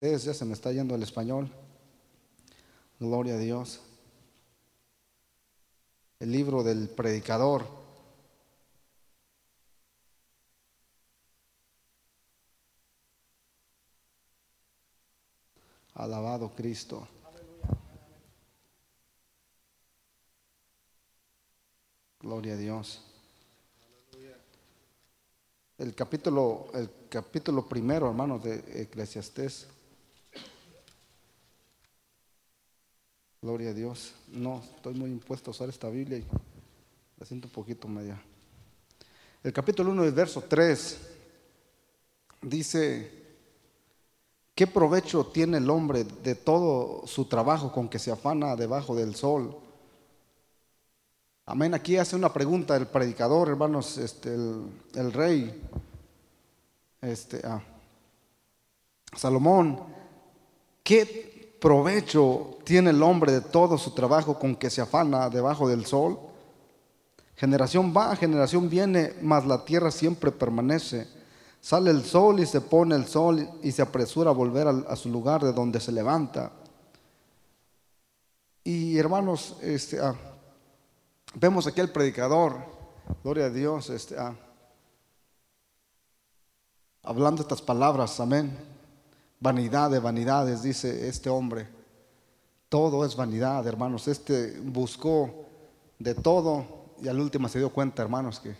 Es, ya se me está yendo el español. Gloria a Dios. El libro del predicador. Alabado Cristo. Gloria a Dios. El capítulo, el capítulo primero, hermanos, de Eclesiastés. Gloria a Dios. No, estoy muy impuesto a usar esta Biblia y la siento un poquito media. El capítulo 1, del verso 3, dice, ¿qué provecho tiene el hombre de todo su trabajo con que se afana debajo del sol? Amén. Aquí hace una pregunta el predicador, hermanos, este, el, rey, este, ah, Salomón, ¿qué provecho tiene el hombre de todo su trabajo con que se afana debajo del sol? Generación va, generación viene, mas la tierra siempre permanece. Sale el sol y se pone el sol y se apresura a volver a, su lugar de donde se levanta. Y hermanos, este, ah, Vemos aquí al predicador, gloria a Dios, este, ah, hablando estas palabras, amén. Vanidad de vanidades, dice este hombre. Todo es vanidad, hermanos. Este buscó de todo y al último se dio cuenta, hermanos, que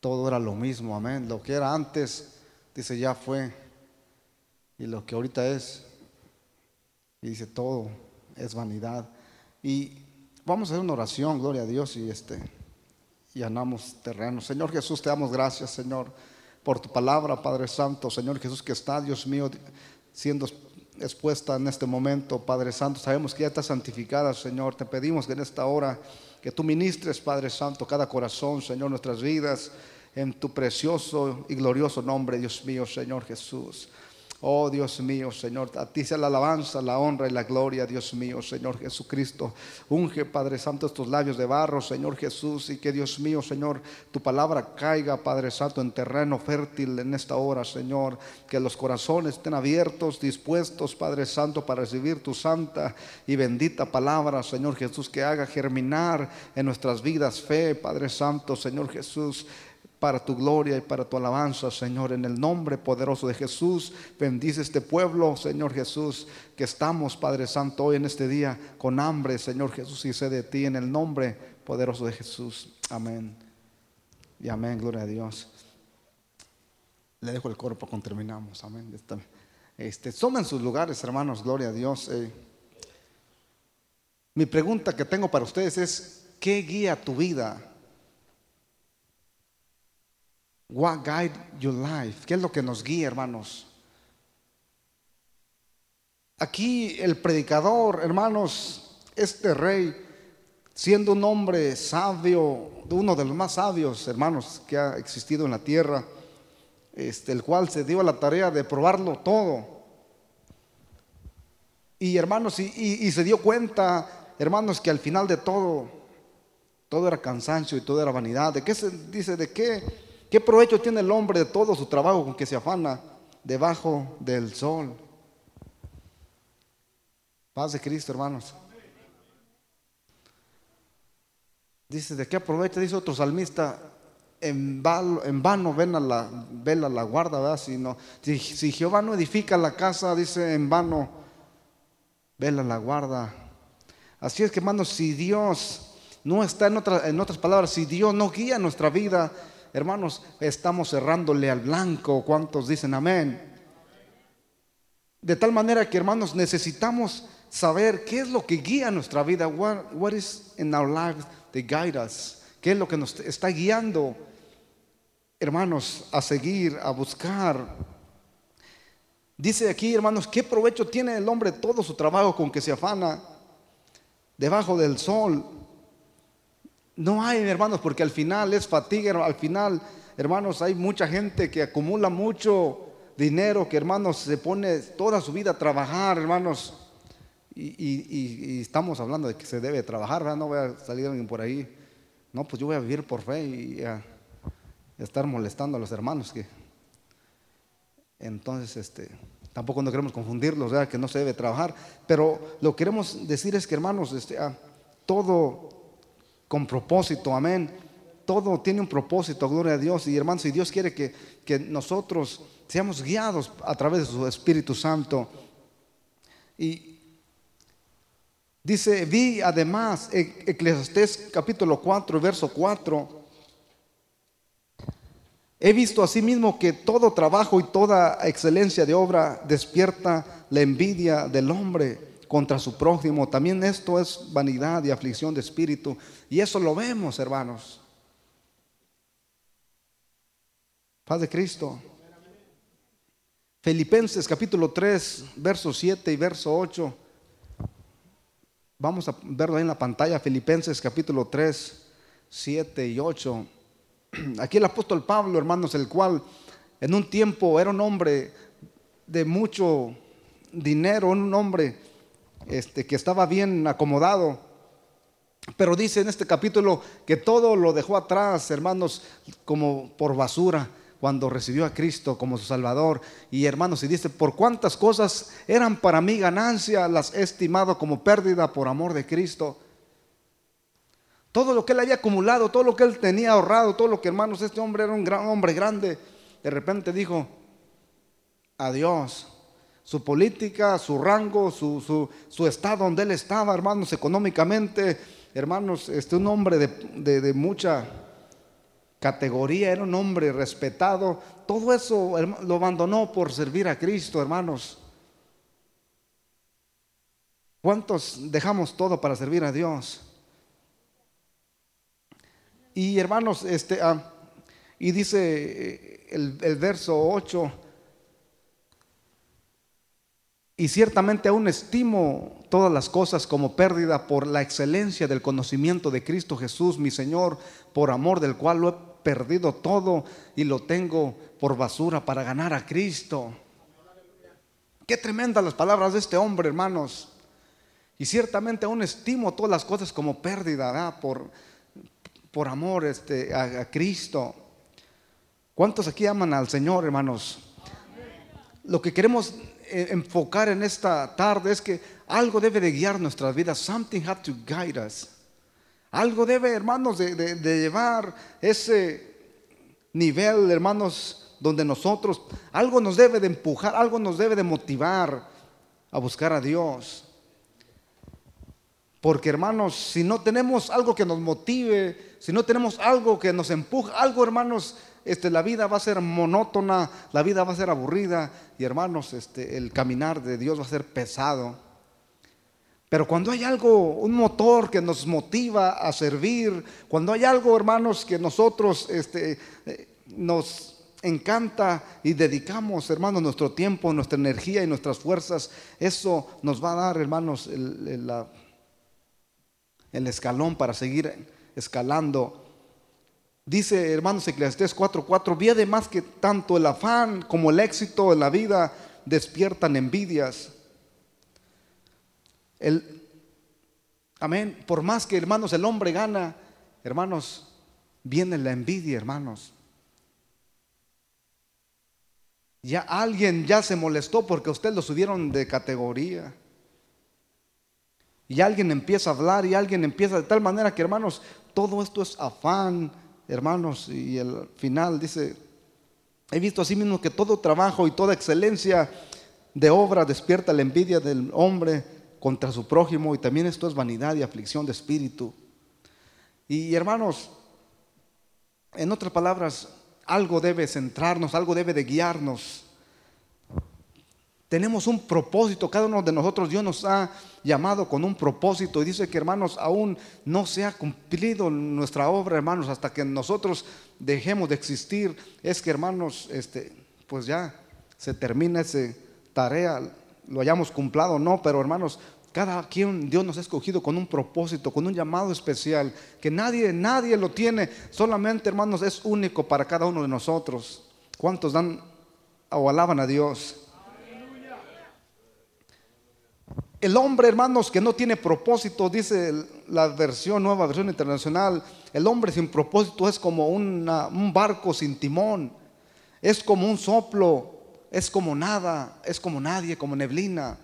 todo era lo mismo, amén. Lo que era antes, dice, ya fue. Y lo que ahorita es, y dice, todo es vanidad. Y Vamos a hacer una oración, gloria a Dios, y este y andamos terreno. Señor Jesús, te damos gracias, Señor, por tu palabra, Padre Santo, Señor Jesús, que está, Dios mío, siendo expuesta en este momento, Padre Santo. Sabemos que ya está santificada, Señor. Te pedimos que en esta hora que tú ministres, Padre Santo, cada corazón, Señor, nuestras vidas, en tu precioso y glorioso nombre, Dios mío, Señor Jesús. Oh Dios mío, Señor, a ti sea la alabanza, la honra y la gloria, Dios mío, Señor Jesucristo. Unge, Padre Santo, estos labios de barro, Señor Jesús, y que Dios mío, Señor, tu palabra caiga, Padre Santo, en terreno fértil en esta hora, Señor. Que los corazones estén abiertos, dispuestos, Padre Santo, para recibir tu santa y bendita palabra, Señor Jesús, que haga germinar en nuestras vidas fe, Padre Santo, Señor Jesús para tu gloria y para tu alabanza, Señor, en el nombre poderoso de Jesús. Bendice este pueblo, Señor Jesús, que estamos, Padre Santo, hoy en este día con hambre, Señor Jesús, y sé de ti, en el nombre poderoso de Jesús. Amén. Y amén, gloria a Dios. Le dejo el cuerpo cuando terminamos. Amén. Este, tomen sus lugares, hermanos, gloria a Dios. Eh. mi pregunta que tengo para ustedes es, ¿qué guía tu vida? What guide your life? ¿Qué es lo que nos guía, hermanos? Aquí el predicador, hermanos, este rey, siendo un hombre sabio, uno de los más sabios, hermanos, que ha existido en la tierra, este, el cual se dio la tarea de probarlo todo. Y hermanos, y, se dio cuenta, hermanos, que al final de todo, todo era cansancio y todo era vanidad. ¿De qué se dice? ¿De qué? ¿Qué provecho tiene el hombre de todo su trabajo con que se afana debajo del sol? Paz de Cristo, hermanos. Dice, ¿de qué aprovecha? Dice otro salmista, en vano, ven vela la guarda, ¿verdad? Si, no, si, Jehová no edifica la casa, dice, en vano, vela la guarda. Así es que, hermanos, si Dios no está en otras palabras, si Dios no guía nuestra vida, Hermanos, estamos cerrándole al blanco. ¿Cuántos dicen amén? De tal manera que, hermanos, necesitamos saber qué es lo que guía nuestra vida. What, is in our lives that guide us? ¿Qué es lo que nos está guiando, hermanos, a seguir, a buscar? Dice aquí, hermanos, ¿qué provecho tiene el hombre todo su trabajo con que se afana debajo del sol? No hay, hermanos, porque al final es fatiga, al final, hermanos, hay mucha gente que acumula mucho dinero, que hermanos se pone toda su vida a trabajar, hermanos. Y, estamos hablando de que se debe trabajar, ¿verdad? no voy a salir alguien por ahí. No, pues yo voy a vivir por fe y a, estar molestando a los hermanos entonces este Tampoco no queremos confundirlos, ¿verdad? que no se debe trabajar. Pero lo que queremos decir es que, hermanos, este, todo con propósito, amén. Todo tiene un propósito, gloria a Dios. Y hermanos, si Dios quiere que, que nosotros seamos guiados a través de su Espíritu Santo. Y dice, vi además, Eclesiastés capítulo 4, verso 4 He visto asimismo que todo trabajo y toda excelencia de obra despierta la envidia del hombre contra su prójimo. También esto es vanidad y aflicción de espíritu. Y eso lo vemos, hermanos. Paz de Cristo. Filipenses capítulo 3, verso 7 y verso 8. Vamos a verlo ahí en la pantalla. Filipenses capítulo 3, 7 y 8. Aquí el apóstol Pablo, hermanos, el cual en un tiempo era un hombre de mucho dinero, un hombre este, que estaba bien acomodado. Pero dice en este capítulo que todo lo dejó atrás, hermanos, como por basura, cuando recibió a Cristo como su Salvador. Y hermanos, y dice, por cuántas cosas eran para mí ganancia, las he estimado como pérdida por amor de Cristo. Todo lo que él había acumulado, todo lo que él tenía ahorrado, todo lo que hermanos, este hombre era un gran hombre grande, de repente dijo, adiós. Su política, su rango, su, su, estado donde él estaba, hermanos, económicamente, hermanos, este, un hombre de, de mucha categoría, era un hombre respetado, todo eso lo abandonó por servir a Cristo, hermanos. ¿Cuántos dejamos todo para servir a Dios? Y hermanos, este, ah, y dice eh, el, el verso 8, y ciertamente aún estimo todas las cosas como pérdida por la excelencia del conocimiento de Cristo Jesús, mi Señor, por amor del cual lo he perdido todo y lo tengo por basura para ganar a Cristo. Qué tremendas las palabras de este hombre, hermanos. Y ciertamente aún estimo todas las cosas como pérdida por por amor este, a, Cristo. ¿Cuántos aquí aman al Señor, hermanos? Lo que queremos enfocar en esta tarde es que algo debe de guiar nuestras vidas. Something had to guide us. Algo debe, hermanos, de, de llevar ese nivel, hermanos, donde nosotros, algo nos debe de empujar, algo nos debe de motivar a buscar a Dios. Porque hermanos, si no tenemos algo que nos motive, si no tenemos algo que nos empuje, algo hermanos, este, la vida va a ser monótona, la vida va a ser aburrida y hermanos, este, el caminar de Dios va a ser pesado. Pero cuando hay algo, un motor que nos motiva a servir, cuando hay algo, hermanos, que nosotros este, eh, nos encanta y dedicamos, hermanos, nuestro tiempo, nuestra energía y nuestras fuerzas, eso nos va a dar, hermanos, el, la el escalón para seguir escalando. Dice, hermanos, Eclesiastés 4:4, vi además que tanto el afán como el éxito en la vida despiertan envidias. El, amén. Por más que, hermanos, el hombre gana, hermanos, viene la envidia, hermanos. Ya alguien ya se molestó porque usted lo subieron de categoría. Y alguien empieza a hablar y alguien empieza de tal manera que, hermanos, todo esto es afán, hermanos. Y el final dice, he visto así mismo que todo trabajo y toda excelencia de obra despierta la envidia del hombre contra su prójimo y también esto es vanidad y aflicción de espíritu. Y hermanos, en otras palabras, algo debe centrarnos, algo debe de guiarnos. Tenemos un propósito, cada uno de nosotros Dios nos ha llamado con un propósito y dice que hermanos, aún no se ha cumplido nuestra obra, hermanos, hasta que nosotros dejemos de existir. Es que hermanos, este, pues ya se termina esa tarea, lo hayamos cumplido o no, pero hermanos, cada quien Dios nos ha escogido con un propósito, con un llamado especial, que nadie, nadie lo tiene, solamente hermanos es único para cada uno de nosotros. ¿Cuántos dan o alaban a Dios? El hombre, hermanos, que no tiene propósito, dice la versión, nueva versión internacional, el hombre sin propósito es como un barco sin timón, es como un soplo es como nada, es como nadie, como neblina.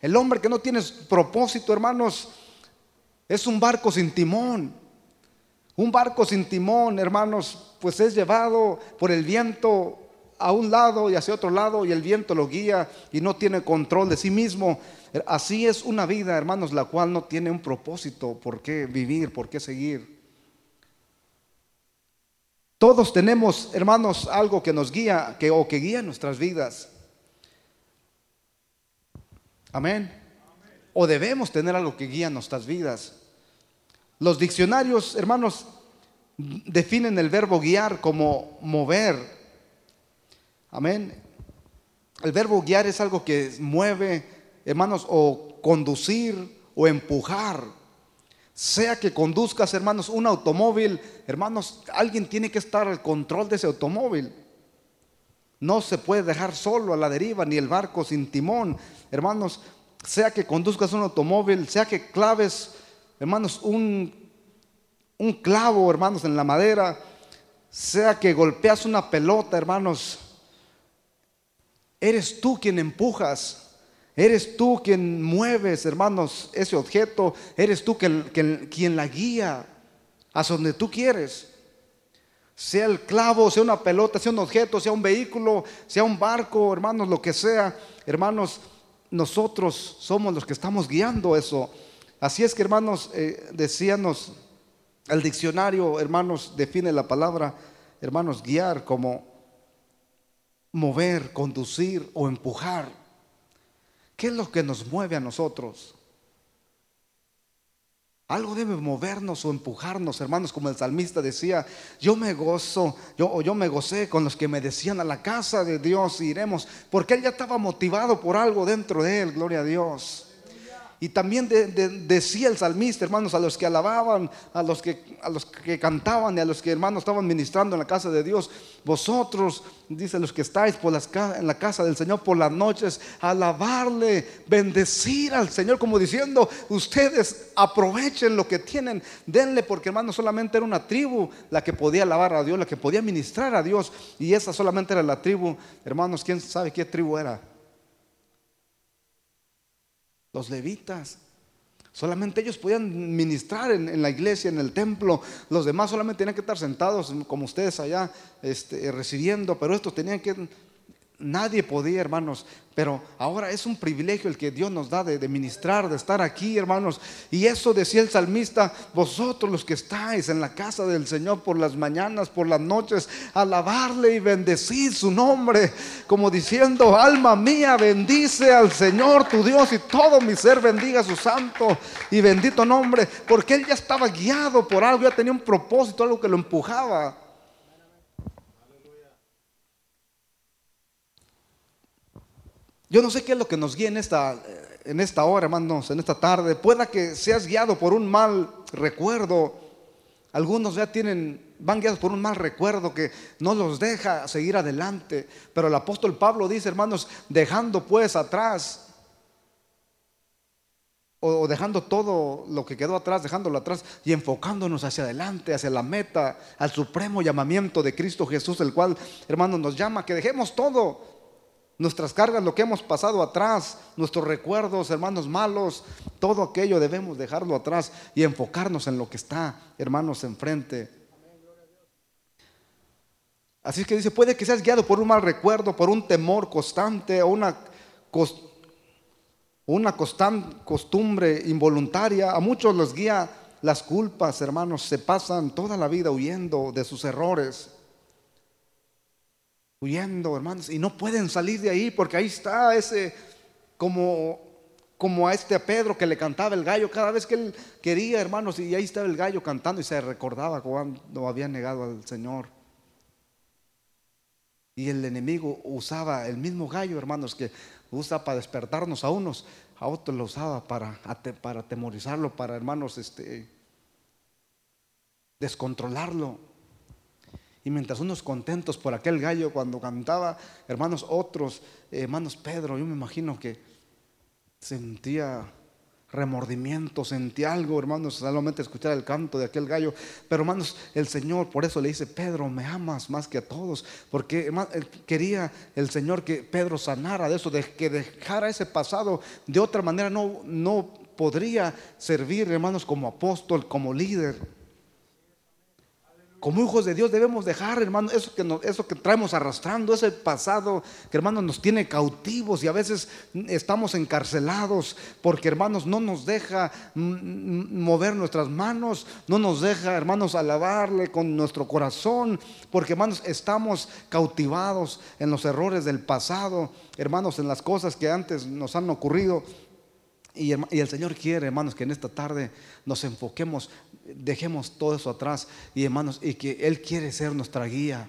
El hombre que no tiene propósito, hermanos, es un barco sin timón. Un barco sin timón, hermanos, pues es llevado por el viento a un lado y hacia otro lado y el viento lo guía y no tiene control de sí mismo. Así es una vida, hermanos, la cual no tiene un propósito por qué vivir, por qué seguir. Todos tenemos, hermanos, algo que nos guía que, o que guía nuestras vidas. Amén. O debemos tener algo que guía nuestras vidas. Los diccionarios, hermanos, definen el verbo guiar como mover. Amén. El verbo guiar es algo que mueve, hermanos, o conducir o empujar. Sea que conduzcas, hermanos, un automóvil, hermanos, alguien tiene que estar al control de ese automóvil. No se puede dejar solo a la deriva, ni el barco sin timón. Hermanos, sea que conduzcas un automóvil, sea que claves, hermanos, un, un clavo, hermanos, en la madera, sea que golpeas una pelota, hermanos, eres tú quien empujas. Eres tú quien mueves, hermanos, ese objeto. Eres tú quien la guía hacia donde tú quieres. Sea el clavo, sea una pelota, sea un objeto, sea un vehículo, sea un barco, hermanos, lo que sea. Hermanos, nosotros somos los que estamos guiando eso. Así es que, hermanos, eh, decíanos, el diccionario, hermanos, define la palabra, hermanos, guiar como mover, conducir o empujar. ¿Qué es lo que nos mueve a nosotros? Algo debe movernos o empujarnos, hermanos, como el salmista decía, yo me gozo, yo, yo me gocé con los que me decían a la casa de Dios iremos, porque él ya estaba motivado por algo dentro de él, gloria a Dios. Y también decía el salmista, hermanos, a los que alababan, a los que, a los que cantaban y a los que, hermanos, estaban ministrando en la casa de Dios. Vosotros, dice los que estáis por las, en la casa del Señor por las noches, alabarle, bendecir al Señor, como diciendo, ustedes aprovechen lo que tienen, denle, porque, hermanos, solamente era una tribu la que podía alabar a Dios, la que podía ministrar a Dios. Y esa solamente era la tribu, hermanos, ¿quién sabe qué tribu era? Los levitas. Solamente ellos podían ministrar en, la iglesia, en el templo. Los demás solamente tenían que estar sentados como ustedes allá este, recibiendo, pero estos tenían que Nadie podía, hermanos, pero ahora es un privilegio el que Dios nos da de, ministrar, de estar aquí, hermanos. Y eso decía el salmista, vosotros los que estáis en la casa del Señor por las mañanas, por las noches, alabarle y bendecir su nombre, como diciendo, alma mía, bendice al Señor tu Dios y todo mi ser bendiga su santo y bendito nombre, porque él ya estaba guiado por algo, ya tenía un propósito, algo que lo empujaba. Yo no sé qué es lo que nos guía en esta, en esta hora, hermanos, en esta tarde. Pueda que seas guiado por un mal recuerdo. Algunos ya tienen, van guiados por un mal recuerdo que no los deja seguir adelante. Pero el apóstol Pablo dice, hermanos, dejando pues atrás, o dejando todo lo que quedó atrás, dejándolo atrás y enfocándonos hacia adelante, hacia la meta, al supremo llamamiento de Cristo Jesús, el cual, hermanos, nos llama que dejemos todo nuestras cargas, lo que hemos pasado atrás, nuestros recuerdos, hermanos malos, todo aquello debemos dejarlo atrás y enfocarnos en lo que está, hermanos, enfrente. Así que dice, puede que seas guiado por un mal recuerdo, por un temor constante o una, una costumbre involuntaria. A muchos los guía las culpas, hermanos, se pasan toda la vida huyendo de sus errores huyendo, hermanos, y no pueden salir de ahí porque ahí está ese, como, como a este Pedro que le cantaba el gallo cada vez que él quería, hermanos, y ahí estaba el gallo cantando y se recordaba cuando había negado al Señor. Y el enemigo usaba el mismo gallo, hermanos, que usa para despertarnos a unos, a otros lo usaba para, para atemorizarlo, para, hermanos, este, descontrolarlo. Y mientras unos contentos por aquel gallo cuando cantaba, hermanos otros, hermanos Pedro, yo me imagino que sentía remordimiento, sentí algo, hermanos, solamente escuchar el canto de aquel gallo. Pero hermanos, el Señor por eso le dice, Pedro, me amas más que a todos. Porque quería el Señor que Pedro sanara de eso, de que dejara ese pasado. De otra manera no, no podría servir, hermanos, como apóstol, como líder como hijos de Dios debemos dejar, hermano, eso que, eso que traemos arrastrando, ese pasado que, hermanos, nos tiene cautivos y a veces estamos encarcelados porque, hermanos, no nos deja mover nuestras manos, no nos deja, hermanos, alabarle con nuestro corazón, porque, hermanos, estamos cautivados en los errores del pasado, hermanos, en las cosas que antes nos han ocurrido. Y, el Señor quiere, hermanos, que en esta tarde nos enfoquemos, dejemos todo eso atrás y hermanos, y que Él quiere ser nuestra guía.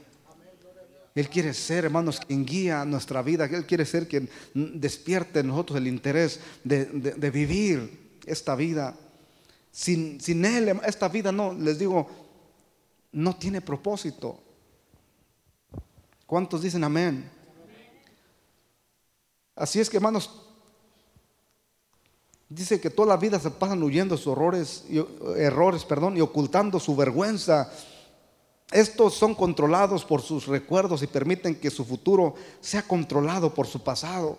Él quiere ser, hermanos, quien guía nuestra vida. Él quiere ser quien despierte en nosotros el interés de, vivir esta vida. Sin, sin, Él, esta vida no, les digo, no tiene propósito. ¿Cuántos dicen amén? Así es que, hermanos, Dice que toda la vida se pasan huyendo sus errores perdón, y ocultando su vergüenza. Estos son controlados por sus recuerdos y permiten que su futuro sea controlado por su pasado.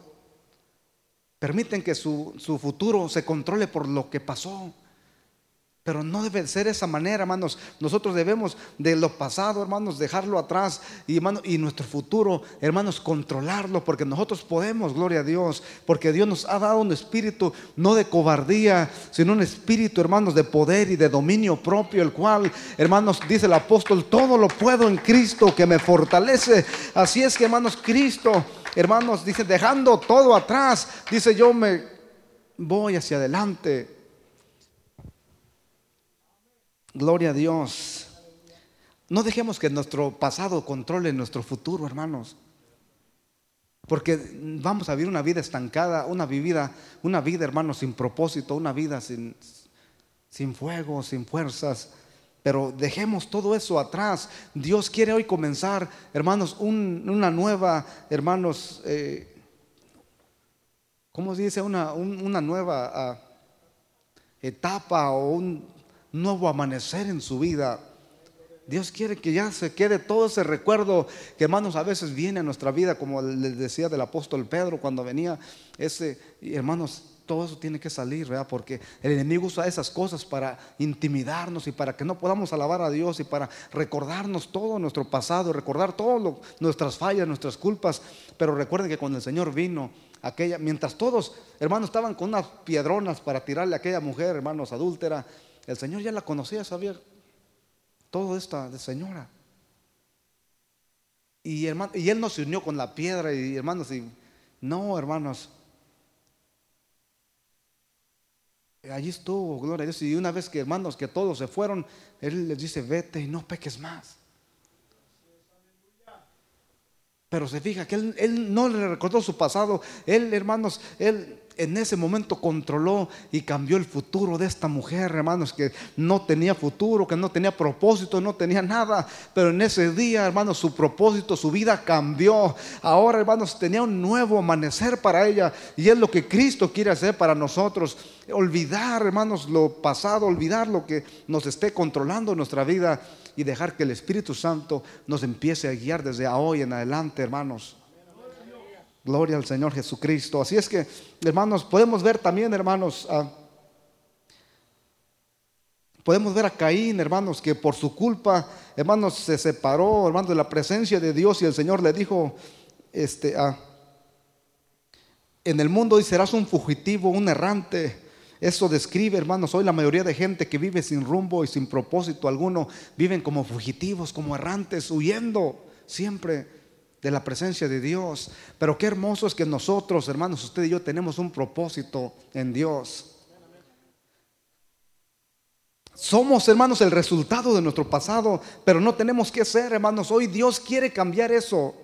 Permiten que su, su futuro se controle por lo que pasó. Pero no debe ser esa manera, hermanos. Nosotros debemos de lo pasado, hermanos, dejarlo atrás y, y nuestro futuro, hermanos, controlarlo, porque nosotros podemos, gloria a Dios, porque Dios nos ha dado un espíritu no de cobardía, sino un espíritu, hermanos, de poder y de dominio propio, el cual, hermanos, dice el apóstol, todo lo puedo en Cristo que me fortalece. Así es que, hermanos, Cristo, hermanos, dice, dejando todo atrás, dice, yo me voy hacia adelante Gloria a Dios. No dejemos que nuestro pasado controle nuestro futuro, hermanos. Porque vamos a vivir una vida estancada, una vida, una vida, hermanos, sin propósito, una vida sin, sin fuego, sin fuerzas. Pero dejemos todo eso atrás. Dios quiere hoy comenzar, hermanos, una nueva, hermanos, eh, ¿cómo se dice? Una, una nueva ah, etapa o un, nuevo amanecer en su vida. Dios quiere que ya se quede todo ese recuerdo que hermanos a veces viene a nuestra vida, como les decía del apóstol Pedro cuando venía ese, hermanos, todo eso tiene que salir, ¿verdad? Porque el enemigo usa esas cosas para intimidarnos y para que no podamos alabar a Dios y para recordarnos todo nuestro pasado, recordar todas nuestras fallas, nuestras culpas. Pero recuerden que cuando el Señor vino, aquella, mientras todos, hermanos, estaban con unas piedronas para tirarle a aquella mujer, hermanos, adúltera, el Señor ya la conocía, sabía todo esta de señora. Y, hermano, y él no se unió con la piedra y hermanos, y, no, hermanos. Allí estuvo, gloria a Dios. Y una vez que hermanos, que todos se fueron, él les dice, vete y no peques más. Pero se fija que él, él no le recordó su pasado. Él, hermanos, él en ese momento controló y cambió el futuro de esta mujer, hermanos, que no tenía futuro, que no tenía propósito, no tenía nada. Pero en ese día, hermanos, su propósito, su vida cambió. Ahora, hermanos, tenía un nuevo amanecer para ella. Y es lo que Cristo quiere hacer para nosotros. Olvidar, hermanos, lo pasado, olvidar lo que nos esté controlando nuestra vida y dejar que el Espíritu Santo nos empiece a guiar desde hoy en adelante, hermanos. Gloria al Señor Jesucristo. Así es que, hermanos, podemos ver también, hermanos, podemos ver a Caín, hermanos, que por su culpa, hermanos, se separó, hermanos, de la presencia de Dios y el Señor le dijo, este, en el mundo y serás un fugitivo, un errante. Eso describe, hermanos, hoy la mayoría de gente que vive sin rumbo y sin propósito alguno, viven como fugitivos, como errantes, huyendo siempre de la presencia de Dios. Pero qué hermoso es que nosotros, hermanos, usted y yo tenemos un propósito en Dios. Somos, hermanos, el resultado de nuestro pasado, pero no tenemos que ser, hermanos. Hoy Dios quiere cambiar eso.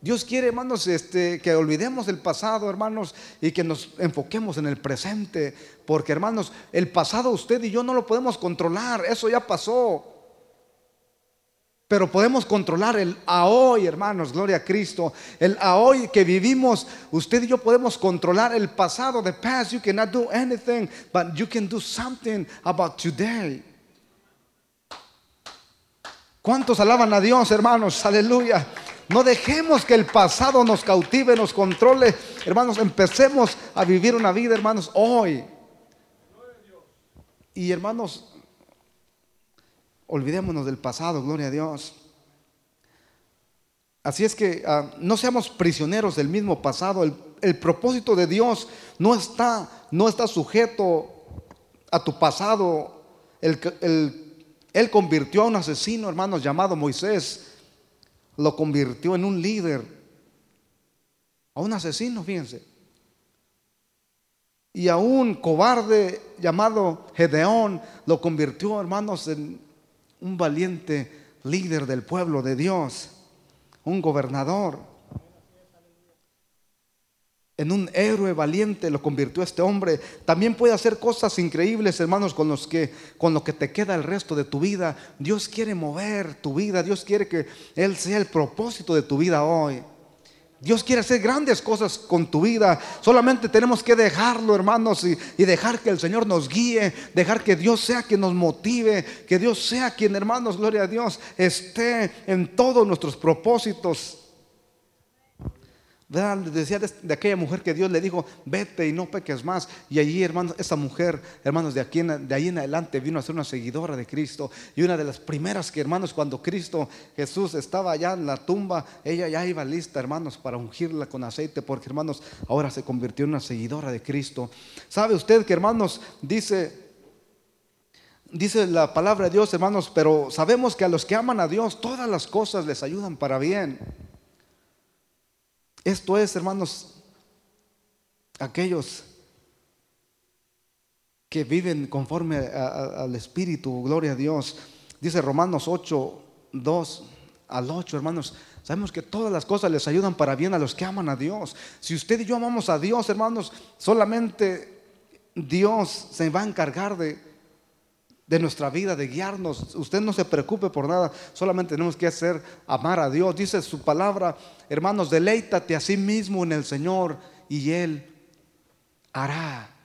Dios quiere, hermanos, este, que olvidemos el pasado, hermanos, y que nos enfoquemos en el presente. Porque, hermanos, el pasado usted y yo no lo podemos controlar. Eso ya pasó. Pero podemos controlar el a hoy, hermanos, gloria a Cristo. El a hoy que vivimos, usted y yo podemos controlar el pasado. The past, you cannot do anything, but you can do something about today. ¿Cuántos alaban a Dios, hermanos? Aleluya. No dejemos que el pasado nos cautive, nos controle. Hermanos, empecemos a vivir una vida, hermanos, hoy. Y hermanos, Olvidémonos del pasado, gloria a Dios. Así es que ah, no seamos prisioneros del mismo pasado. El, propósito de Dios no está, no está sujeto a tu pasado. él convirtió a un asesino, hermanos, llamado Moisés. Lo convirtió en un líder. A un asesino, fíjense. Y a un cobarde llamado Gedeón lo convirtió, hermanos, en, un valiente líder del pueblo de Dios, un gobernador. En un héroe valiente lo convirtió este hombre. También puede hacer cosas increíbles, hermanos, con los que con lo que te queda el resto de tu vida. Dios quiere mover tu vida, Dios quiere que él sea el propósito de tu vida hoy. Dios quiere hacer grandes cosas con tu vida. Solamente tenemos que dejarlo, hermanos, y, dejar que el Señor nos guíe, dejar que Dios sea quien nos motive, que Dios sea quien, hermanos, gloria a Dios, esté en todos nuestros propósitos. Decía de, aquella mujer que Dios le dijo, vete y no peques más. Y allí, hermanos, esa mujer, hermanos, de, aquí de ahí en adelante vino a ser una seguidora de Cristo. Y una de las primeras que, hermanos, cuando Cristo Jesús estaba allá en la tumba, ella ya iba lista, hermanos, para ungirla con aceite, porque, hermanos, ahora se convirtió en una seguidora de Cristo. ¿Sabe usted que, hermanos, dice... Dice la palabra de Dios, hermanos, pero sabemos que a los que aman a Dios, todas las cosas les ayudan para bien. Esto es, hermanos, aquellos que viven conforme al Espíritu, gloria a Dios. Dice Romanos 8, 2 al 8, hermanos. Sabemos que todas las cosas les ayudan para bien a los que aman a Dios. Si usted y yo amamos a Dios, hermanos, solamente Dios se va a encargar de, de nuestra vida, de guiarnos. Usted no se preocupe por nada, solamente tenemos que hacer amar a Dios. Dice su palabra, hermanos, deleítate a sí mismo en el Señor y Él hará.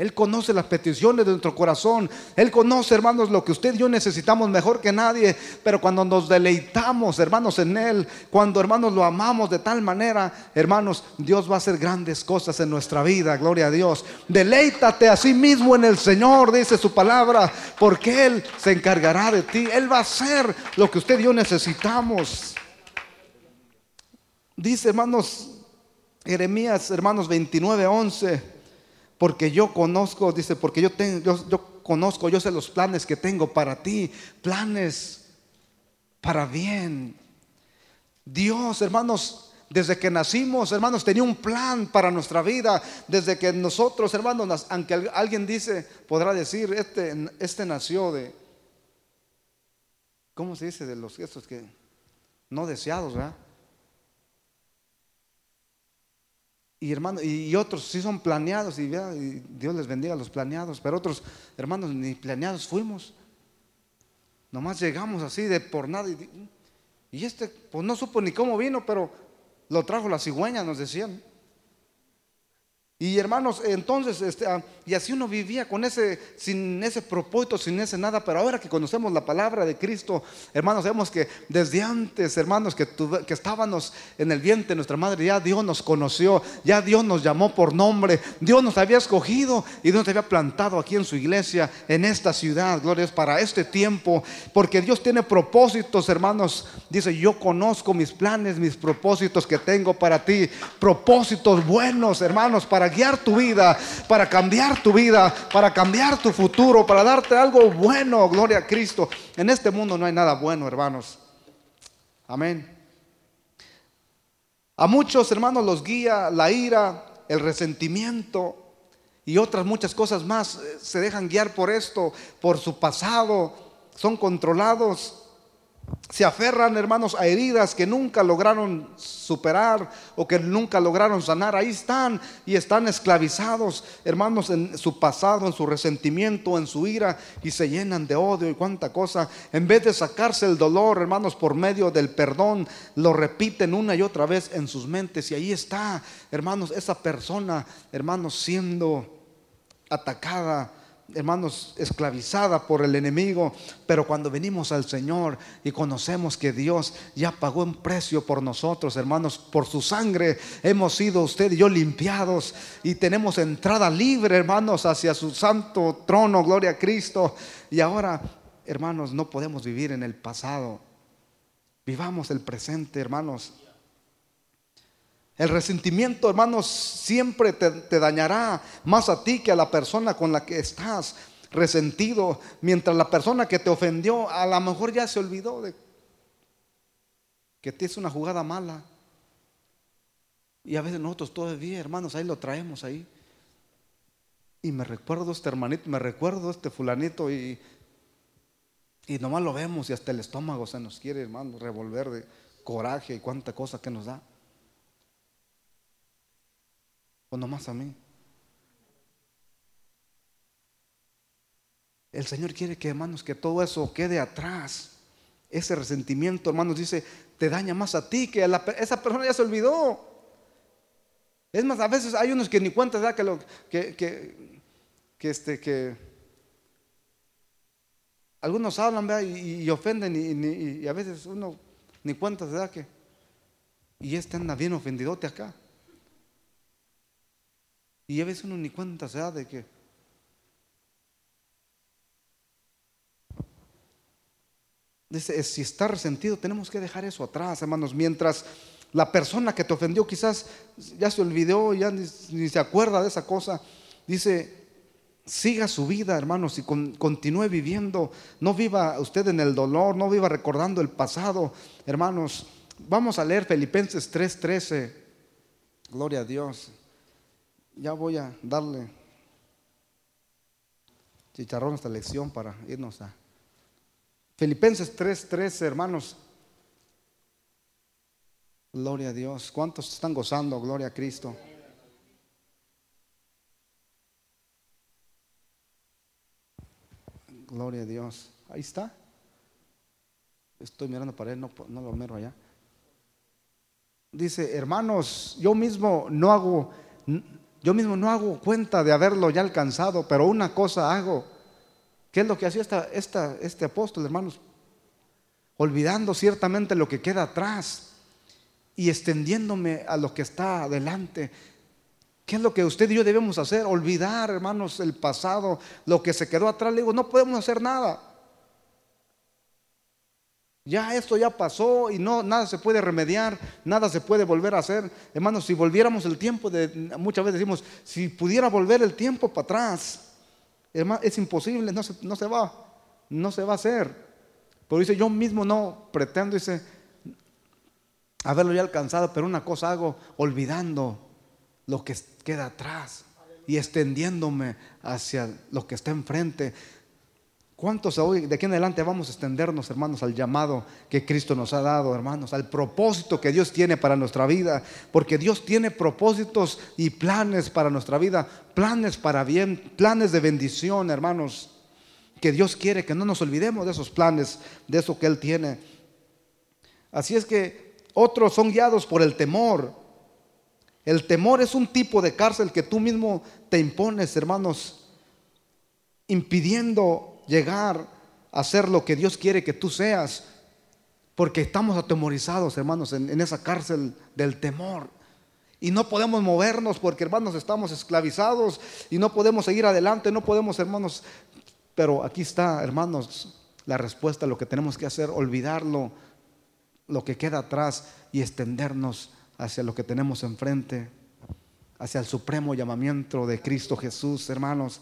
Él conoce las peticiones de nuestro corazón. Él conoce, hermanos, lo que usted y yo necesitamos mejor que nadie. Pero cuando nos deleitamos, hermanos, en Él, cuando, hermanos, lo amamos de tal manera, hermanos, Dios va a hacer grandes cosas en nuestra vida. Gloria a Dios. Deleítate a sí mismo en el Señor, dice su palabra, porque Él se encargará de ti. Él va a hacer lo que usted y yo necesitamos. Dice, hermanos, Jeremías, hermanos, 29, 11 porque yo conozco, dice, porque yo, tengo, yo, conozco, yo sé los planes que tengo para ti, planes para bien. Dios, hermanos, desde que nacimos, hermanos, tenía un plan para nuestra vida. Desde que nosotros, hermanos, aunque alguien dice, podrá decir, este, este nació de, ¿cómo se dice? De los gestos que no deseados, ¿verdad? Y hermanos, y otros sí son planeados y, Dios les bendiga a los planeados, pero otros hermanos ni planeados fuimos. Nomás llegamos así de por nada y, y este pues no supo ni cómo vino, pero lo trajo la cigüeña, nos decían. Y hermanos, entonces, este, ah, y así uno vivía con ese, sin ese propósito, sin ese nada, pero ahora que conocemos la palabra de Cristo, hermanos, vemos que desde antes, hermanos, que, que estábamos en el vientre de nuestra madre, ya Dios nos conoció, ya Dios nos llamó por nombre, Dios nos había escogido y Dios nos había plantado aquí en su iglesia, en esta ciudad, gloria es para este tiempo, porque Dios tiene propósitos, hermanos, dice, yo conozco mis planes, mis propósitos que tengo para ti, propósitos buenos, hermanos, para guiar tu vida, para cambiar tu vida, para cambiar tu futuro, para darte algo bueno, gloria a Cristo. En este mundo no hay nada bueno, hermanos. Amén. A muchos hermanos los guía la ira, el resentimiento y otras muchas cosas más. Se dejan guiar por esto, por su pasado, son controlados se aferran, hermanos, a heridas que nunca lograron superar o que nunca lograron sanar. Ahí están y están esclavizados, hermanos, en su pasado, en su resentimiento, en su ira y se llenan de odio y cuánta cosa. En vez de sacarse el dolor, hermanos, por medio del perdón, lo repiten una y otra vez en sus mentes. Y ahí está, hermanos, esa persona, hermanos, siendo atacada hermanos, esclavizada por el enemigo, pero cuando venimos al Señor y conocemos que Dios ya pagó un precio por nosotros, hermanos, por su sangre hemos sido usted y yo limpiados y tenemos entrada libre, hermanos, hacia su santo trono, gloria a Cristo. Y ahora, hermanos, no podemos vivir en el pasado. Vivamos el presente, hermanos. El resentimiento, hermanos, siempre te, dañará más a ti que a la persona con la que estás resentido, mientras la persona que te ofendió a lo mejor ya se olvidó de que te hizo una jugada mala. Y a veces nosotros todavía, hermanos, ahí lo traemos ahí. Y me recuerdo este hermanito, me recuerdo este fulanito y, y nomás lo vemos y hasta el estómago se nos quiere, hermano, revolver de coraje y cuánta cosa que nos da o nomás a mí. El Señor quiere que, hermanos, que todo eso quede atrás. Ese resentimiento, hermanos, dice, te daña más a ti que a esa persona ya se olvidó. Es más, a veces hay unos que ni cuenta da que que, que, este que algunos hablan y, ofenden y, a veces uno ni cuenta da que y este anda bien ofendidote acá. Y a veces uno ni cuenta se da de que si está resentido, tenemos que dejar eso atrás, hermanos. Mientras la persona que te ofendió quizás ya se olvidó, ya ni, se acuerda de esa cosa. Dice, siga su vida, hermanos, y continúe viviendo. No viva usted en el dolor, no viva recordando el pasado, hermanos. Vamos a leer Filipenses 3:13. Gloria a Dios ya voy a darle chicharrón esta lección para irnos a Filipenses 3:13, hermanos. Gloria a Dios. ¿Cuántos están gozando? Gloria a Cristo. Gloria a Dios. Ahí está. Estoy mirando para él, no, no lo miro allá. Dice, hermanos, yo mismo no hago yo mismo no hago cuenta de haberlo ya alcanzado, pero una cosa hago. ¿Qué es lo que hacía esta, este apóstol, hermanos? Olvidando ciertamente lo que queda atrás y extendiéndome a lo que está adelante. ¿Qué es lo que usted y yo debemos hacer? Olvidar, hermanos, el pasado, lo que se quedó atrás. Le digo, no podemos hacer nada. Ya esto ya pasó y no nada se puede remediar, nada se puede volver a hacer. Hermanos, si volviéramos el tiempo de muchas veces decimos, si pudiera volver el tiempo para atrás, es imposible, no se, no se va, no se va a hacer. Pero dice, yo mismo no pretendo dice haberlo ya alcanzado, pero una cosa hago olvidando lo que queda atrás y extendiéndome hacia lo que está enfrente. ¿Cuántos hoy, de aquí en adelante vamos a extendernos, hermanos, al llamado que Cristo nos ha dado, hermanos, al propósito que Dios tiene para nuestra vida? Porque Dios tiene propósitos y planes para nuestra vida, planes para bien, planes de bendición, hermanos, que Dios quiere que no nos olvidemos de esos planes, de eso que Él tiene. Así es que otros son guiados por el temor. El temor es un tipo de cárcel que tú mismo te impones, hermanos, impidiendo llegar a ser lo que Dios quiere que tú seas, porque estamos atemorizados, hermanos, en, esa cárcel del temor. Y no podemos movernos porque, hermanos, estamos esclavizados y no podemos seguir adelante, no podemos, hermanos. Pero aquí está, hermanos, la respuesta, lo que tenemos que hacer, olvidarlo, lo que queda atrás y extendernos hacia lo que tenemos enfrente, hacia el supremo llamamiento de Cristo Jesús, hermanos.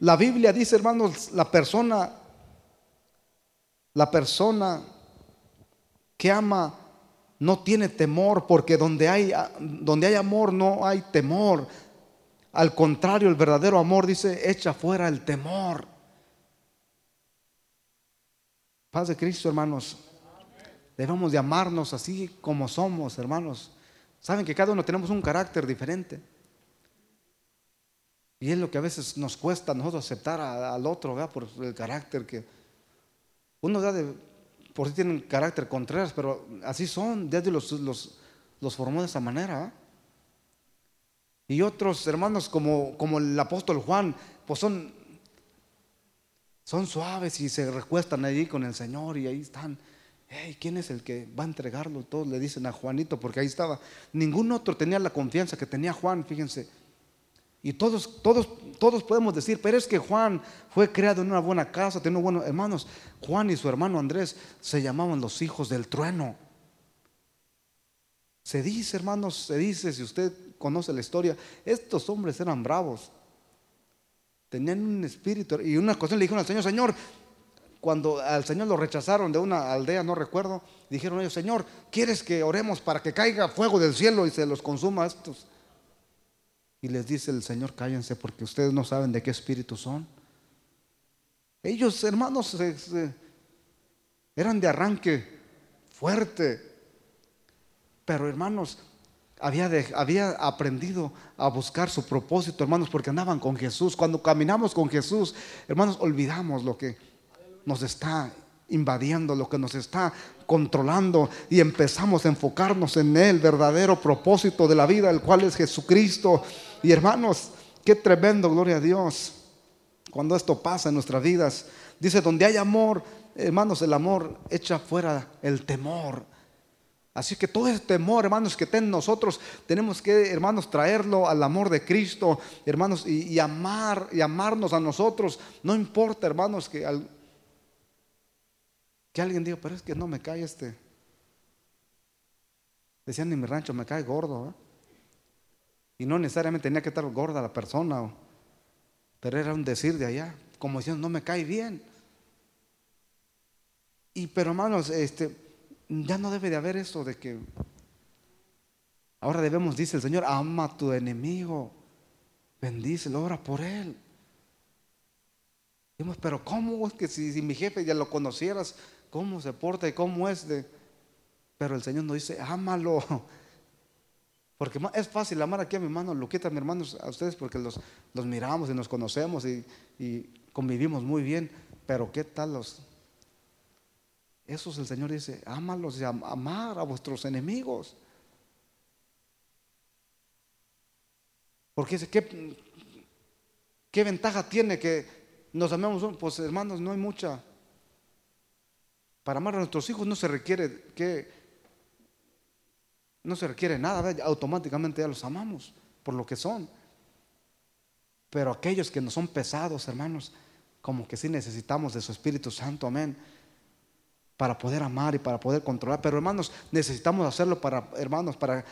La Biblia dice, hermanos, la persona, la persona que ama no tiene temor, porque donde hay, donde hay amor no hay temor. Al contrario, el verdadero amor dice, echa fuera el temor. Paz de Cristo, hermanos. Debemos de amarnos así como somos, hermanos. Saben que cada uno tenemos un carácter diferente. Y es lo que a veces nos cuesta nosotros aceptar al otro, ¿verdad? Por el carácter que uno da de, por si tienen carácter contrario, pero así son, Dios los, los, los formó de esa manera. Y otros hermanos como, como el apóstol Juan, pues son, son suaves y se recuestan allí con el Señor y ahí están. Hey, ¿Quién es el que va a entregarlo? Todos le dicen a Juanito porque ahí estaba. Ningún otro tenía la confianza que tenía Juan, fíjense. Y todos, todos, todos podemos decir, pero es que Juan fue creado en una buena casa, tenía buenos hermanos. Juan y su hermano Andrés se llamaban los hijos del trueno. Se dice, hermanos, se dice, si usted conoce la historia, estos hombres eran bravos. Tenían un espíritu. Y una cosa le dijeron al Señor, Señor, cuando al Señor lo rechazaron de una aldea, no recuerdo, dijeron ellos, Señor, ¿quieres que oremos para que caiga fuego del cielo y se los consuma a estos? Y les dice el Señor, cállense porque ustedes no saben de qué espíritu son. Ellos, hermanos, eran de arranque fuerte. Pero, hermanos, había, había aprendido a buscar su propósito, hermanos, porque andaban con Jesús. Cuando caminamos con Jesús, hermanos, olvidamos lo que nos está invadiendo, lo que nos está controlando y empezamos a enfocarnos en el verdadero propósito de la vida, el cual es Jesucristo. Y hermanos, qué tremendo, gloria a Dios, cuando esto pasa en nuestras vidas. Dice, donde hay amor, hermanos, el amor echa fuera el temor. Así que todo ese temor, hermanos, que está en nosotros, tenemos que, hermanos, traerlo al amor de Cristo, hermanos, y, amar, y amarnos a nosotros. No importa, hermanos, que, que alguien diga, pero es que no me cae este. Decían en mi rancho, me cae gordo. ¿eh? Y no necesariamente tenía que estar gorda la persona, pero era un decir de allá, como diciendo, no me cae bien. Y pero hermanos, este, ya no debe de haber eso de que ahora debemos, dice el Señor, ama a tu enemigo, bendícelo, ora por él. Dijimos, pero ¿cómo es que si, si, mi jefe ya lo conocieras, cómo se porta y cómo es de... Pero el Señor nos dice, ámalo. Porque es fácil amar aquí a mi hermano Luquita, a mis hermanos, a ustedes, porque los, miramos y nos conocemos y, convivimos muy bien. Pero ¿qué tal los? Esos el Señor dice, ámalos y amar a vuestros enemigos. Porque ¿qué, ¿qué ventaja tiene que nos amemos? Pues hermanos, no hay mucha. Para amar a nuestros hijos no se requiere que no se requiere nada, automáticamente ya los amamos por lo que son. Pero aquellos que no son pesados, hermanos, como que sí necesitamos de su Espíritu Santo, amén, para poder amar y para poder controlar. Pero hermanos, necesitamos hacerlo para, hermanos, para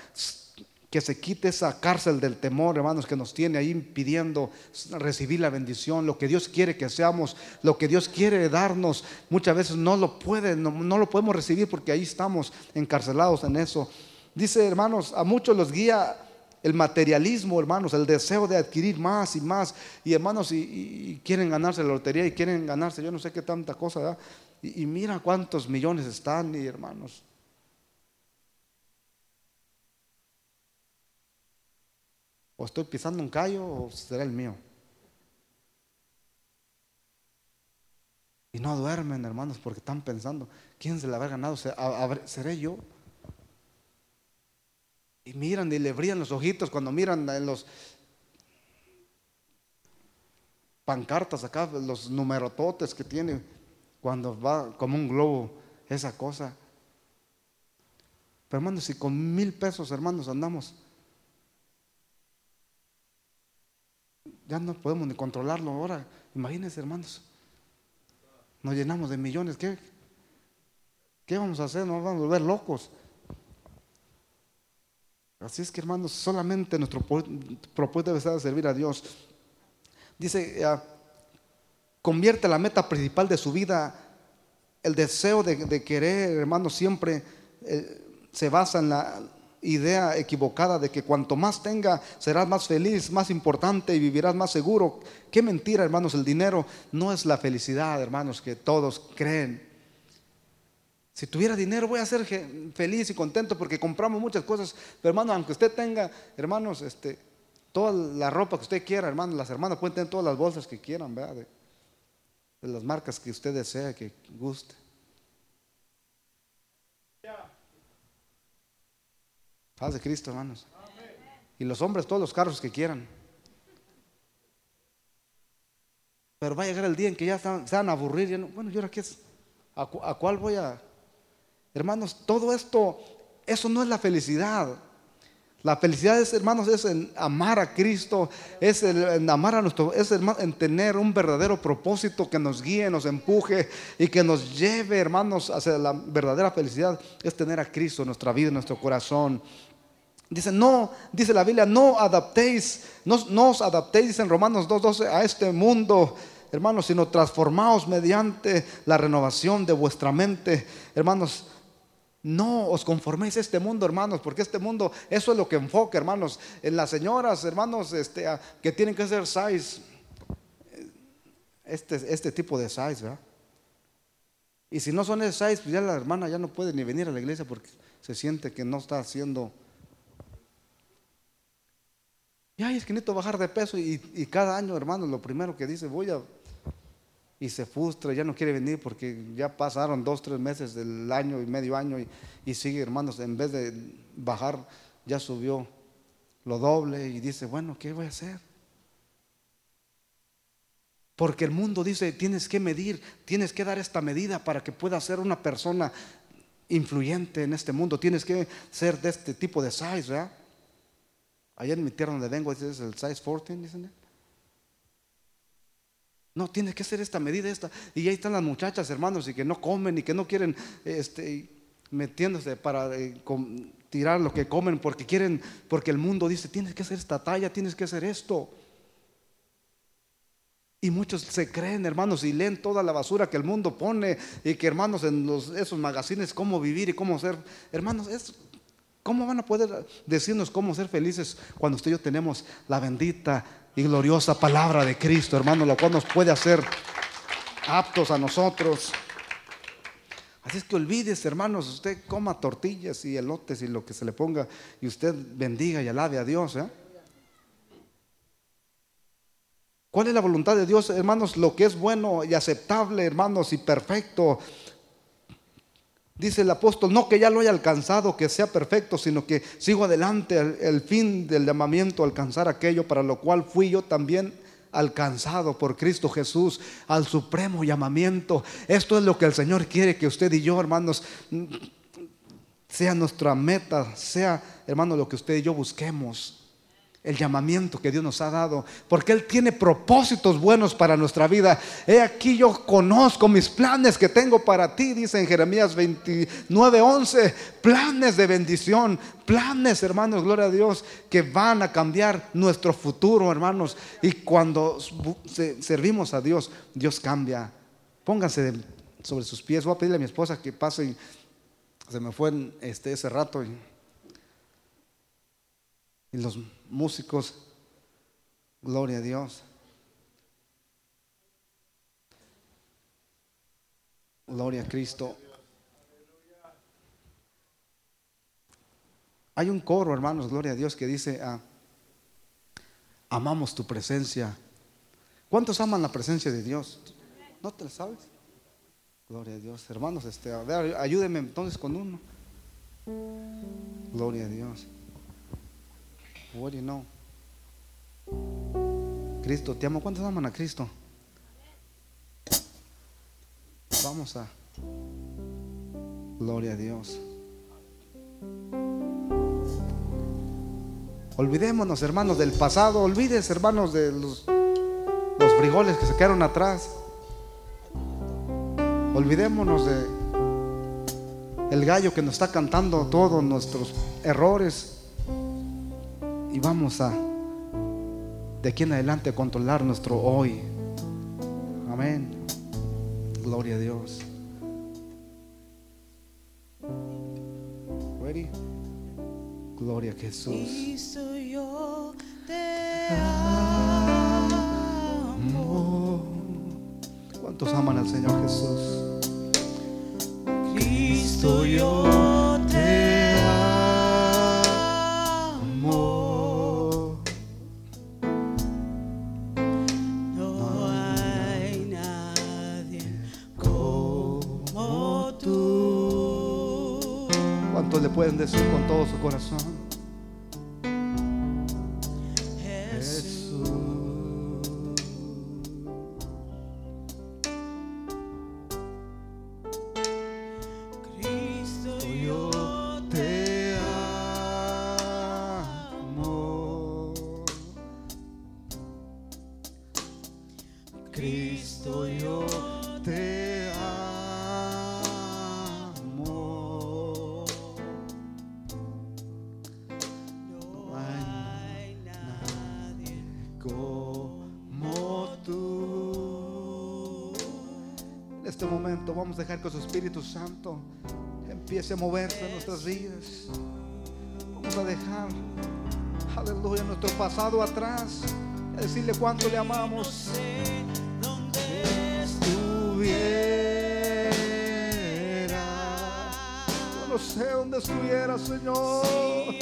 que se quite esa cárcel del temor, hermanos, que nos tiene ahí impidiendo recibir la bendición, lo que Dios quiere que seamos, lo que Dios quiere darnos, muchas veces no lo puede, no lo podemos recibir porque ahí estamos encarcelados en eso. Dice, hermanos, a muchos los guía el materialismo, hermanos, el deseo de adquirir más y más. Y hermanos, y, quieren ganarse la lotería y quieren ganarse, yo no sé qué tanta cosa, Y, y, mira cuántos millones están, y hermanos. O estoy pisando un callo o será el mío. Y no duermen, hermanos, porque están pensando, ¿quién se la habrá ganado? ¿Seré yo? Y miran y le brillan los ojitos cuando miran en los pancartas acá, los numerototes que tiene cuando va como un globo esa cosa. Pero hermanos, si con mil pesos, hermanos, andamos, ya no podemos ni controlarlo ahora. Imagínense, hermanos, nos llenamos de millones. ¿Qué, qué vamos a hacer? Nos vamos a volver locos. Así es que hermanos, solamente nuestro propósito debe ser servir a Dios. Dice, ah, convierte la meta principal de su vida, el deseo de, querer, hermanos, siempre eh, se basa en la idea equivocada de que cuanto más tenga, serás más feliz, más importante y vivirás más seguro. Qué mentira, hermanos, el dinero no es la felicidad, hermanos, que todos creen. Si tuviera dinero voy a ser feliz y contento porque compramos muchas cosas. Pero hermano, aunque usted tenga, hermanos, este, toda la ropa que usted quiera, hermano, las hermanas pueden tener todas las bolsas que quieran, ¿verdad? De, de las marcas que usted desea, que guste. Paz de Cristo, hermanos. Y los hombres, todos los carros que quieran. Pero va a llegar el día en que ya se van a aburrir. bueno, ¿y ahora qué es? ¿A, cuál voy a...? Hermanos, todo esto, eso no es la felicidad. La felicidad es, hermanos, es en amar a Cristo, es en amar a nuestro, es en tener un verdadero propósito que nos guíe, nos empuje y que nos lleve, hermanos, hacia la verdadera felicidad. Es tener a Cristo en nuestra vida, en nuestro corazón. Dice, no, dice la Biblia, no adaptéis, no, os adaptéis, dice en Romanos 2.12, a este mundo, hermanos, sino transformaos mediante la renovación de vuestra mente. Hermanos, no os conforméis a este mundo, hermanos, porque este mundo, eso es lo que enfoca, hermanos, en las señoras, hermanos, este, que tienen que hacer size, este, este tipo de size, ¿verdad? Y si no son ese size, pues ya la hermana ya no puede ni venir a la iglesia porque se siente que no está haciendo y ay, es que necesito bajar de peso y, cada año, hermano, lo primero que dice, voy a... Y se frustra, ya no quiere venir porque ya pasaron dos, tres meses del año y medio año y, sigue, hermanos, en vez de bajar, ya subió lo doble y dice, bueno, ¿qué voy a hacer? Porque el mundo dice, tienes que medir, tienes que dar esta medida para que puedas ser una persona influyente en este mundo, tienes que ser de este tipo de size, ¿verdad? Allá en mi tierra donde vengo, es el size 14, dicen. No, tiene que ser esta medida, esta. Y ahí están las muchachas, hermanos, y que no comen y que no quieren este, metiéndose para eh, tirar lo que comen porque quieren, porque el mundo dice, tienes que hacer esta talla, tienes que hacer esto. Y muchos se creen, hermanos, y leen toda la basura que el mundo pone y que, hermanos, en los, esos magazines, cómo vivir y cómo ser. Hermanos, es ¿Cómo van a poder decirnos cómo ser felices cuando usted y yo tenemos la bendita y gloriosa palabra de Cristo, hermano, la cual nos puede hacer aptos a nosotros? Así es que olvídese, hermanos, usted coma tortillas y elotes y lo que se le ponga y usted bendiga y alabe a Dios. ¿eh? ¿Cuál es la voluntad de Dios, hermanos? Lo que es bueno y aceptable, hermanos, y perfecto Dice el apóstol, no que ya lo haya alcanzado, que sea perfecto, sino que sigo adelante, el, fin del llamamiento, alcanzar aquello para lo cual fui yo también alcanzado por Cristo Jesús al supremo llamamiento. Esto es lo que el Señor quiere que usted y yo, hermanos, sea nuestra meta, sea, hermano, lo que usted y yo busquemos el llamamiento que Dios nos ha dado, porque Él tiene propósitos buenos para nuestra vida. He aquí yo conozco mis planes que tengo para ti, dice en Jeremías 29, 11, planes de bendición, planes, hermanos, gloria a Dios, que van a cambiar nuestro futuro, hermanos. Y cuando servimos a Dios, Dios cambia. Pónganse sobre sus pies. Voy a pedirle a mi esposa que pase. Se me fue este, ese rato. Y, y los músicos, gloria a Dios. Gloria a Cristo. Hay un coro, hermanos, gloria a Dios, que dice, ah, amamos tu presencia. ¿Cuántos aman la presencia de Dios? ¿No te lo sabes? Gloria a Dios. Hermanos, este, a ayúdenme entonces con uno. Gloria a Dios. What do you know? Cristo, te amo. ¿Cuántos aman a Cristo? Vamos a. Gloria a Dios. Olvidémonos, hermanos, del pasado. Olvides, hermanos, de los, los frijoles que se quedaron atrás. Olvidémonos de el gallo que nos está cantando todos nuestros errores y vamos a de aquí en adelante controlar nuestro hoy. Amén. Gloria a Dios. Ready? Gloria a Jesús. ¿Cuántos aman al Señor Jesús? Cristo yo ¿Cuántos le pueden decir con todo su corazón? Empiece a moverse en nuestras vidas. Vamos a dejar, aleluya, nuestro pasado atrás. a decirle cuánto le amamos. Estuviera, yo no sé dónde estuviera, Señor.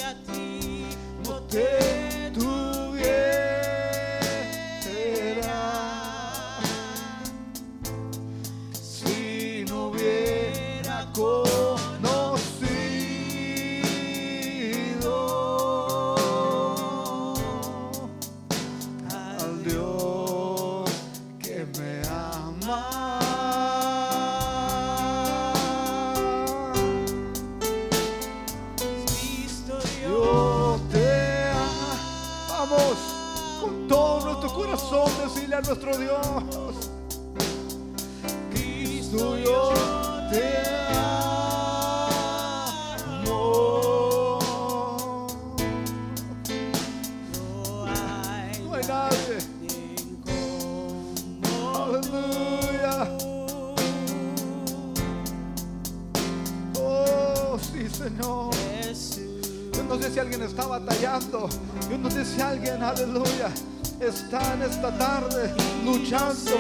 Esta tarde luchando,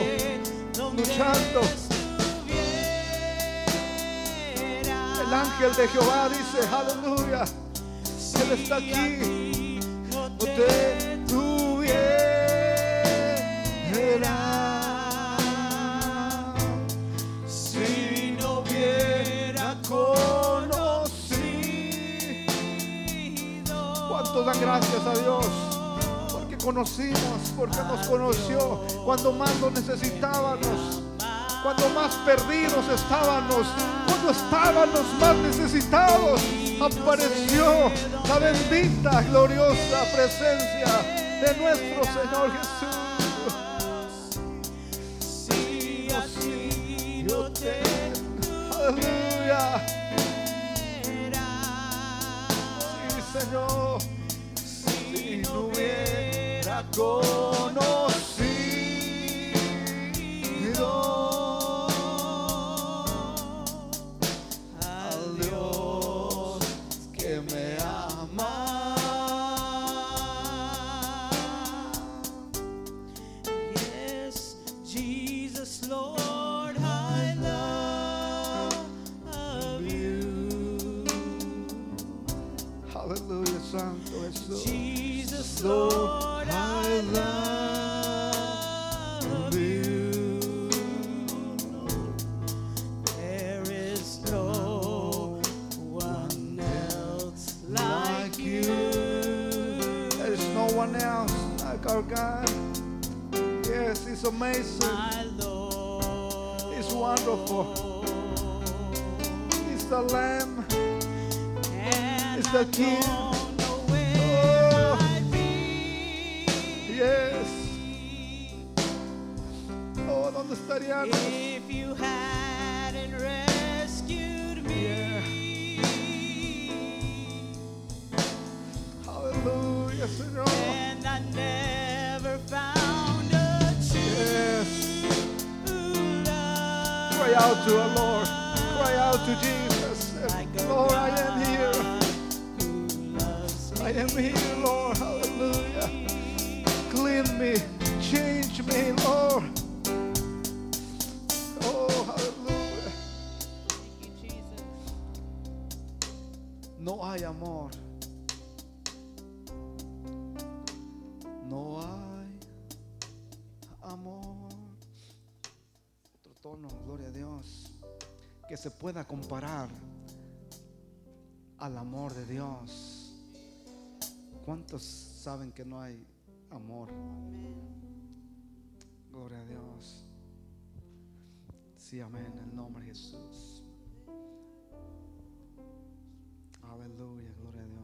luchando. El ángel de Jehová dice, aleluya, Él está aquí. No te tuviera conocido. ¿Cuántos dan gracias a Dios? Conocimos, porque nos conoció cuando más lo necesitábamos, cuando más perdidos estábamos, cuando estábamos más necesitados. Apareció la bendita, gloriosa presencia de nuestro Señor Jesús. A ti Yo te, aleluya, sí, Señor. Hubiera the Lamb. And It's the I King. don't know oh. where Oh. Yes. Oh, ¿dónde estaríamos? If you hadn't rescued me, Aleluya, Señor. and I never found a Yes. love. Cry out to our Lord. Cry out to Jesus. Lord, I am here. I am here, Lord. Hallelujah. Clean me. Change me, Lord. Oh, hallelujah. You, Jesus. amor. No hay amor. Otro tono, gloria a Dios. Que se pueda comparar al amor de Dios. ¿Cuántos saben que no hay amor? Gloria a Dios. Sí, amén, en el nombre de Jesús. Aleluya, gloria a Dios.